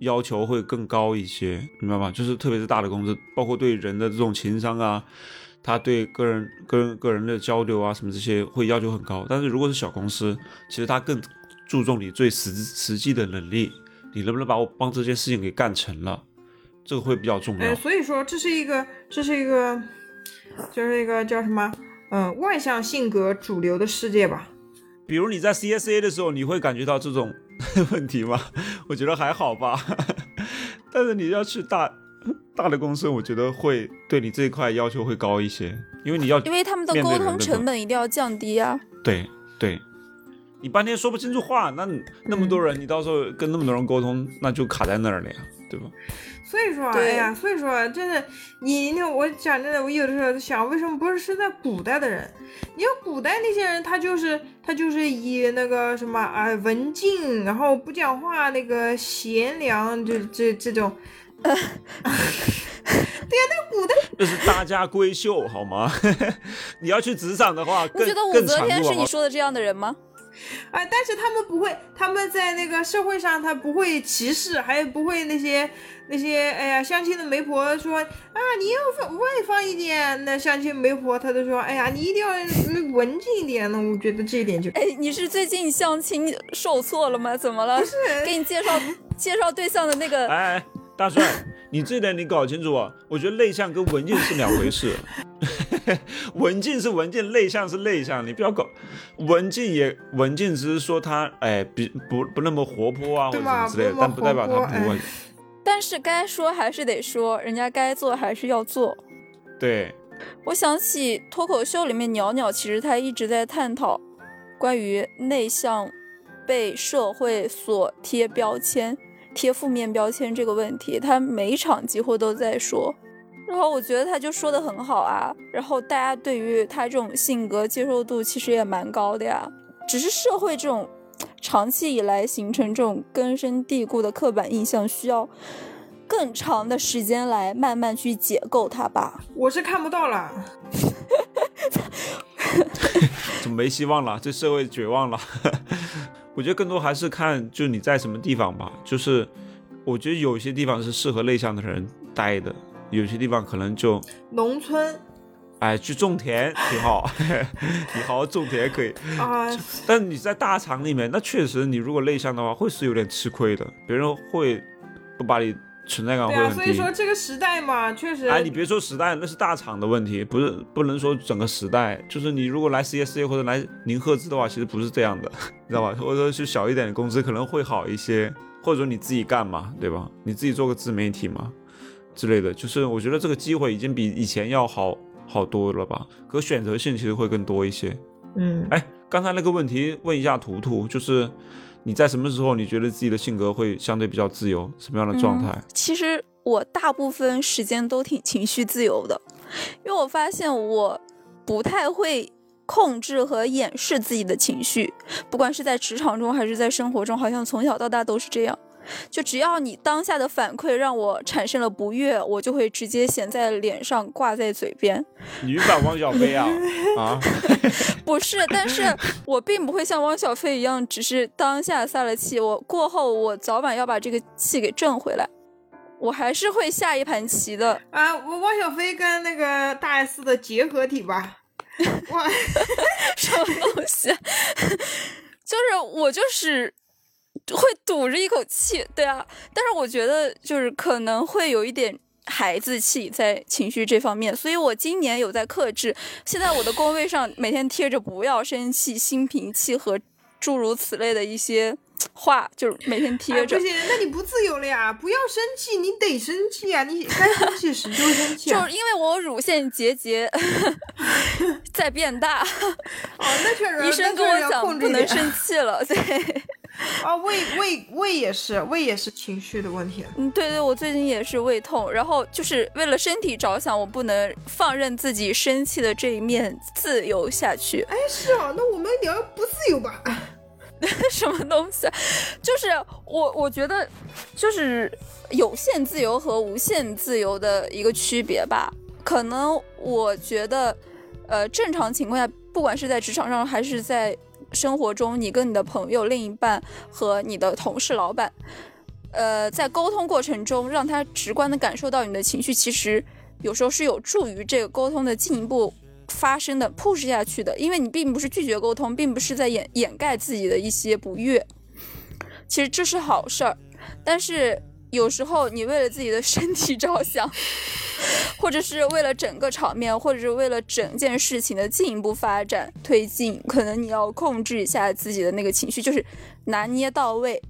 要求会更高一些，明白吗？就是特别是大的公司，包括对人的这种情商啊，他对个人跟个人的交流啊什么这些会要求很高。但是如果是小公司，其实他更注重你最实实际的能力，你能不能把我帮这件事情给干成了，这个会比较重要。哎，所以说这是一个，这是一个，就是一个叫什么，嗯、外向性格主流的世界吧。比如你在 CSA 的时候，你会感觉到这种 问题吗？我觉得还好吧。但是你要去大大的公司，我觉得会对你这一块要求会高一些，因为你要因为他们的沟通成本一定要降低啊。对对，你半天说不清楚话，那那么多人，你到时候跟那么多人沟通，那就卡在那儿了呀，对吧？所以说，哎对呀，所以说，真的，你那我讲真的，我有的时候想，为什么不是是在古代的人？你要古代那些人，他就是他就是以那个什么啊文静，然后不讲话，那个贤良，就这这种。对呀，那古代，就是大家闺秀好吗？你要去职场的话，你觉得武则天是？你说的这样的人吗？哎，但是他们不会，他们在那个社会上，他不会歧视，还不会那些那些，哎呀，相亲的媒婆说啊，你要放外放一点，那相亲媒婆他都说，哎呀，你一定要嗯文静一点那。我觉得这一点就，哎，你是最近相亲受挫了吗？怎么了？不是给你介绍介绍对象的那个，大帅，你这点你搞清楚啊！我觉得内向跟文静是两回事。文静是文静，内向是内向，你不要搞文静也文静，只是说他哎比不不那么活泼啊或者什么之类的，但不代表他活泼不会。但是该说还是得说，人家该做还是要做。对，我想起脱口秀里面鸟鸟，其实他一直在探讨关于内向被社会所贴标签、贴负面标签这个问题，他每一场几乎都在说。然后我觉得他就说的很好啊，然后大家对于他这种性格接受度其实也蛮高的呀，只是社会这种长期以来形成这种根深蒂固的刻板印象，需要更长的时间来慢慢去解构它吧。我是看不到了。就没希望了，这社会绝望了。我觉得更多还是看就你在什么地方吧，就是我觉得有些地方是适合内向的人待的，有些地方可能就农村哎去种田挺好，你好好种田可以。啊，但你在大厂里面，那确实你如果内向的话，会是有点吃亏的，别人会不把你存在感会很低。所以说这个时代嘛，确实，哎，你别说时代，那是大厂的问题，不是不能说整个时代。就是你如果来 CSA 或者来宁赫兹的话，其实不是这样的，你知道吧？或者说去小一点的公司可能会好一些，或者说你自己干嘛，对吧？你自己做个自媒体嘛之类的。就是我觉得这个机会已经比以前要好好多了吧，可选择性其实会更多一些。嗯，哎，刚才那个问题问一下图图，就是你在什么时候你觉得自己的性格会相对比较自由，什么样的状态？其实我大部分时间都挺情绪自由的，因为我发现我不太会控制和掩饰自己的情绪，不管是在职场中还是在生活中，好像从小到大都是这样。就只要你当下的反馈让我产生了不悦，我就会直接写在脸上，挂在嘴边。女版汪小菲啊啊！不是，但是我并不会像汪小菲一样，只是当下撒了气，我过后我早晚要把这个气给挣回来，我还是会下一盘棋的。啊，我汪小菲跟那个大 S 的结合体吧，哇，什么东西？就是我就是会堵着一口气，对啊。但是我觉得就是可能会有一点孩子气在情绪这方面，所以我今年有在克制。现在我的工位上每天贴着“不要生气”“心平气和”诸如此类的一些话，就是每天哎贴着不。行，那你不自由了呀！不要生气，你得生气啊！你该生气时就生气、啊。就是因为我乳腺结节 在变大，哦，那确实，医生跟我讲不能生气了，对。啊，胃胃胃也是，胃也是情绪的问题。嗯，对对，我最近也是胃痛，然后就是为了身体着想，我不能放任自己生气的这一面自由下去。哎，是啊，那我们聊不自由吧？什么东西？就是我，我觉得就是有限自由和无限自由的一个区别吧。可能我觉得，呃，正常情况下，不管是在职场上还是在生活中，你跟你的朋友、另一半和你的同事、老板，呃，在沟通过程中，让他直观的感受到你的情绪，其实有时候是有助于这个沟通的进一步发生的 push 下去的，因为你并不是拒绝沟通，并不是在掩掩盖自己的一些不悦，其实这是好事儿，但是有时候你为了自己的身体着想，或者是为了整个场面，或者是为了整件事情的进一步发展推进，可能你要控制一下自己的那个情绪，就是拿捏到位。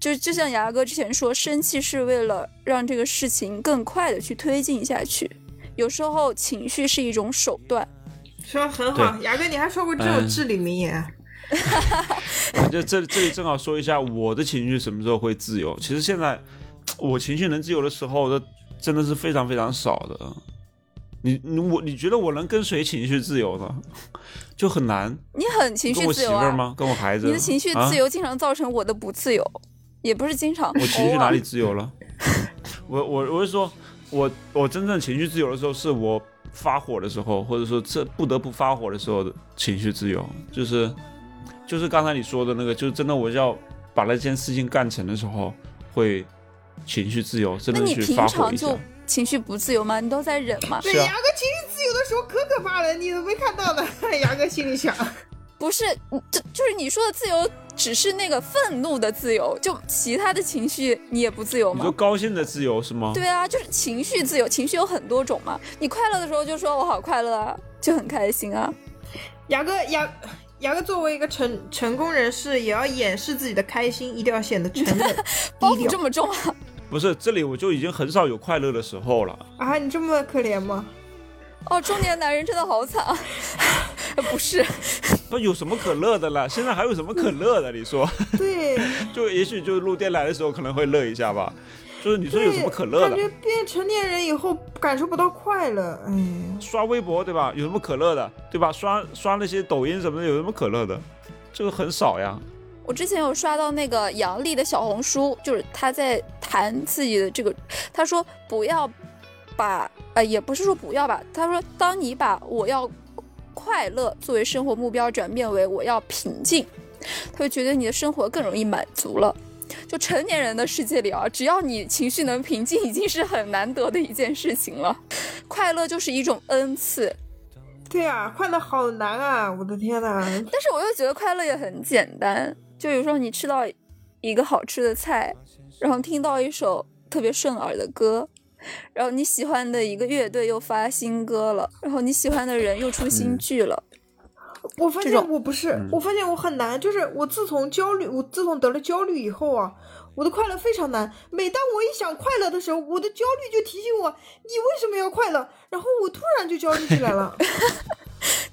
就就像牙哥之前说，生气是为了让这个事情更快的去推进下去。有时候情绪是一种手段，说很好，牙哥，你还说过这种至理名言。我 就这这里正好说一下我的情绪什么时候会自由。其实现在我情绪能自由的时候，的真的是非常非常少的。你你我你觉得我能跟谁情绪自由呢？就很难。你很情绪自由啊。媳妇儿吗？跟我孩子？你的情绪啊自由经常造成我的不自由，也不是经常。我情绪哪里自由了？我我我是说，我我真正情绪自由的时候，是我发火的时候，或者说这不得不发火的时候的情绪自由，就是就是刚才你说的那个，就是真的我要把那件事情干成的时候，会情绪自由，真那你平的去发火一下常就。情绪不自由吗？你都在忍吗？对，牙哥情绪自由的时候可可怕了，你都没看到的。牙哥心里想，不是，你这就是你说的自由，只是那个愤怒的自由，就其他的情绪你也不自由你说？高兴的自由是吗？对啊，就是情绪自由，情绪有很多种嘛。你快乐的时候就说我好快乐啊，就很开心啊。牙哥牙牙哥作为一个成成功人士，也要掩饰自己的开心，一定要显得沉稳 包袱低调这么重啊？不是，这里我就已经很少有快乐的时候了。啊！你这么可怜吗？哦，中年男人真的好惨啊！不是，不有什么可乐的了？现在还有什么可乐的？你说，对，就也许就录电台的时候可能会乐一下吧。就是你说有什么可乐的？感觉变成年人以后感受不到快乐，哎，刷微博对吧？有什么可乐的？对吧？刷刷那些抖音什么的，有什么可乐的？这个很少呀。我之前有刷到那个杨笠的小红书，就是他在谈自己的这个，他说不要把呃，也不是说不要吧，他说当你把我要快乐作为生活目标转变为我要平静，他会觉得你的生活更容易满足了。就成年人的世界里啊，只要你情绪能平静，已经是很难得的一件事情了。快乐就是一种恩赐，对啊，快乐好难啊！我的天呐，但是我又觉得快乐也很简单，就有时候你吃到一个好吃的菜，然后听到一首特别顺耳的歌，然后你喜欢的一个乐队又发新歌了，然后你喜欢的人又出新剧了，我发现我不是，我发现我很难，就是我自从焦虑，我自从得了焦虑以后啊，我的快乐非常难。每当我一想快乐的时候，我的焦虑就提醒我，你为什么要快乐？然后我突然就焦虑起来了。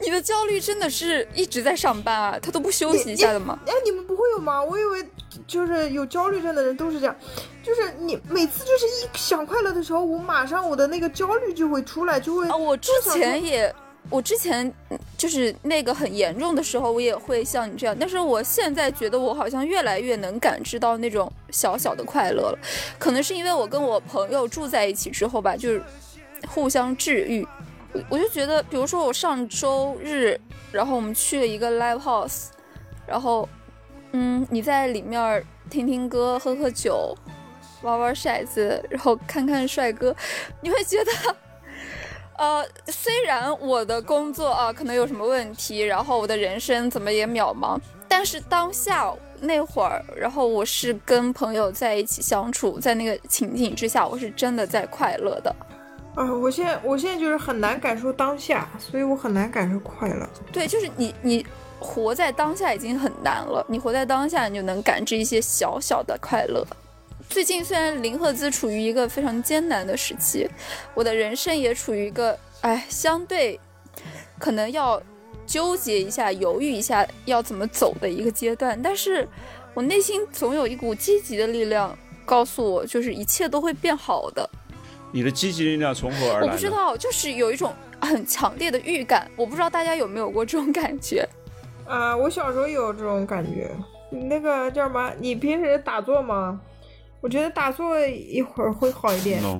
你的焦虑真的是一直在上班啊，他都不休息一下的吗？哎，你们不会有吗？我以为就是有焦虑症的人都是这样，就是你每次就是一想快乐的时候，我马上我的那个焦虑就会出来，就会啊，我之前也，我之前嗯就是那个很严重的时候，我也会像你这样，但是我现在觉得我好像越来越能感知到那种小小的快乐了，可能是因为我跟我朋友住在一起之后吧，就是互相治愈。我就觉得，比如说我上周日，然后我们去了一个 live house，然后，嗯，你在里面听听歌、喝喝酒、玩玩骰子，然后看看帅哥，你会觉得。呃，虽然我的工作啊可能有什么问题，然后我的人生怎么也渺茫，但是当下那会儿，然后我是跟朋友在一起相处，在那个情景之下，我是真的在快乐的。啊，我现在我现在就是很难感受当下，所以我很难感受快乐。对，就是你你活在当下已经很难了，你活在当下，你就能感知一些小小的快乐。最近虽然林赫兹处于一个非常艰难的时期，我的人生也处于一个哎相对可能要纠结一下、犹豫一下要怎么走的一个阶段，但是我内心总有一股积极的力量告诉我，就是一切都会变好的。你的积极力量从何而来？我不知。道，就是有一种很强烈的预感，我不知道大家有没有过这种感觉。啊，我小时候有这种感觉。你那个叫什么？你平时打坐吗？我觉得打坐一会儿会好一点。no，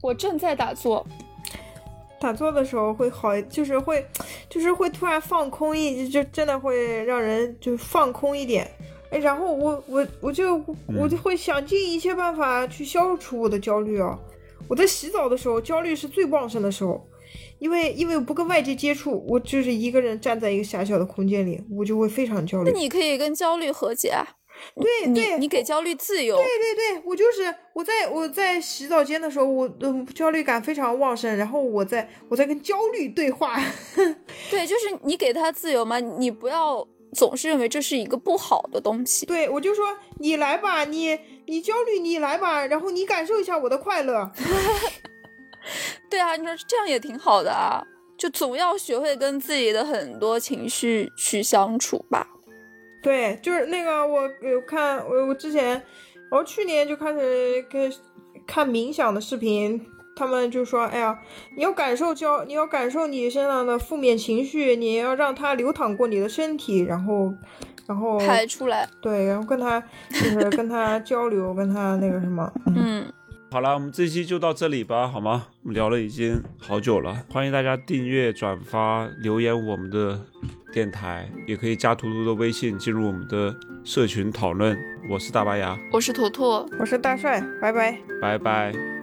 我正在打坐，打坐的时候会好，就是会，就是会突然放空一，就真的会让人就放空一点。哎，然后我我我就我就会想尽一切办法去消除我的焦虑啊。我在洗澡的时候，焦虑是最旺盛的时候，因为因为我不跟外界接触，我就是一个人站在一个狭小的空间里，我就会非常焦虑那。你可以跟焦虑和解啊。对对你给焦虑自由，对对对，我就是我在我在洗澡间的时候，我的焦虑感非常旺盛，然后我在我在跟焦虑对话。对，就是你给他自由嘛，你不要总是认为这是一个不好的东西。对我就说你来吧，你你焦虑你来吧，然后你感受一下我的快乐。对啊，你说这样也挺好的啊，就总要学会跟自己的很多情绪去相处吧。对，就是那个我有看我我之前，我去年就开始跟看冥想的视频，他们就说，哎呀，你要感受焦，你要感受你身上的负面情绪，你要让它流淌过你的身体，然后，然后排出来，对，然后跟他就是跟他交流，跟他那个什么，嗯嗯，好了，我们这期就到这里吧，好吗？我们聊了已经好久了，欢迎大家订阅、转发、留言我们的电台，也可以加图图的微信进入我们的社群讨论。我是大白牙，我是图图。我是大帅，拜拜。拜拜。